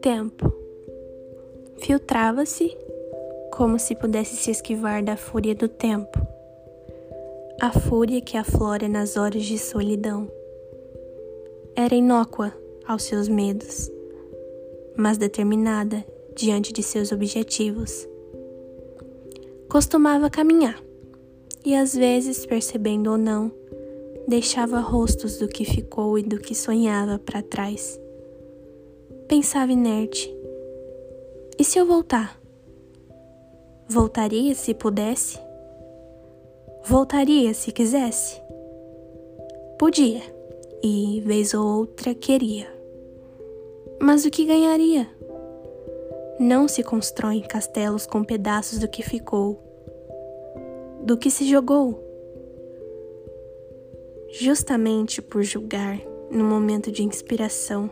Tempo filtrava-se como se pudesse se esquivar da fúria do tempo, a fúria que aflora nas horas de solidão. Era inócua aos seus medos, mas determinada diante de seus objetivos. Costumava caminhar e às vezes, percebendo ou não, deixava rostos do que ficou e do que sonhava para trás. Pensava inerte. E se eu voltar? Voltaria se pudesse? Voltaria se quisesse? Podia, e vez ou outra queria. Mas o que ganharia? Não se constroem castelos com pedaços do que ficou, do que se jogou. Justamente por julgar no momento de inspiração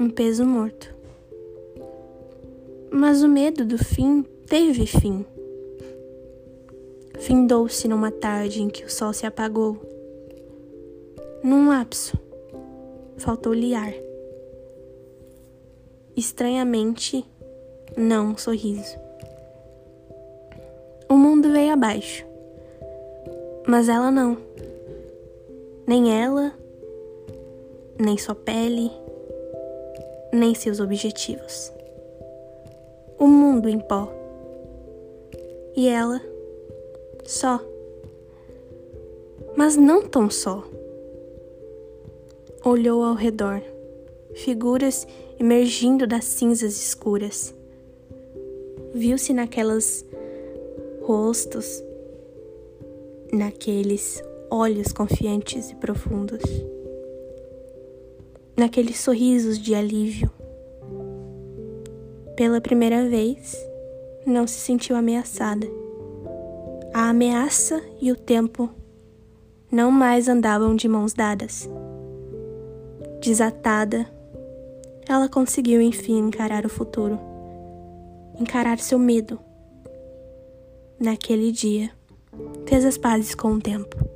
um peso morto. Mas o medo do fim teve fim. Findou-se numa tarde em que o sol se apagou. Num lapso, faltou-lhe ar. Estranhamente, não um sorriso. Abaixo, mas ela não. Nem ela, nem sua pele, nem seus objetivos. O mundo em pó. E ela só. Mas não tão só. Olhou ao redor, figuras emergindo das cinzas escuras. Viu-se naquelas rostos, naqueles olhos confiantes e profundos naqueles sorrisos de alívio. Pela primeira vez, não se sentiu ameaçada. A ameaça e o tempo não mais andavam de mãos dadas. Desatada, ela conseguiu enfim encarar o futuro, encarar seu medo. Naquele dia, fez as pazes com o tempo.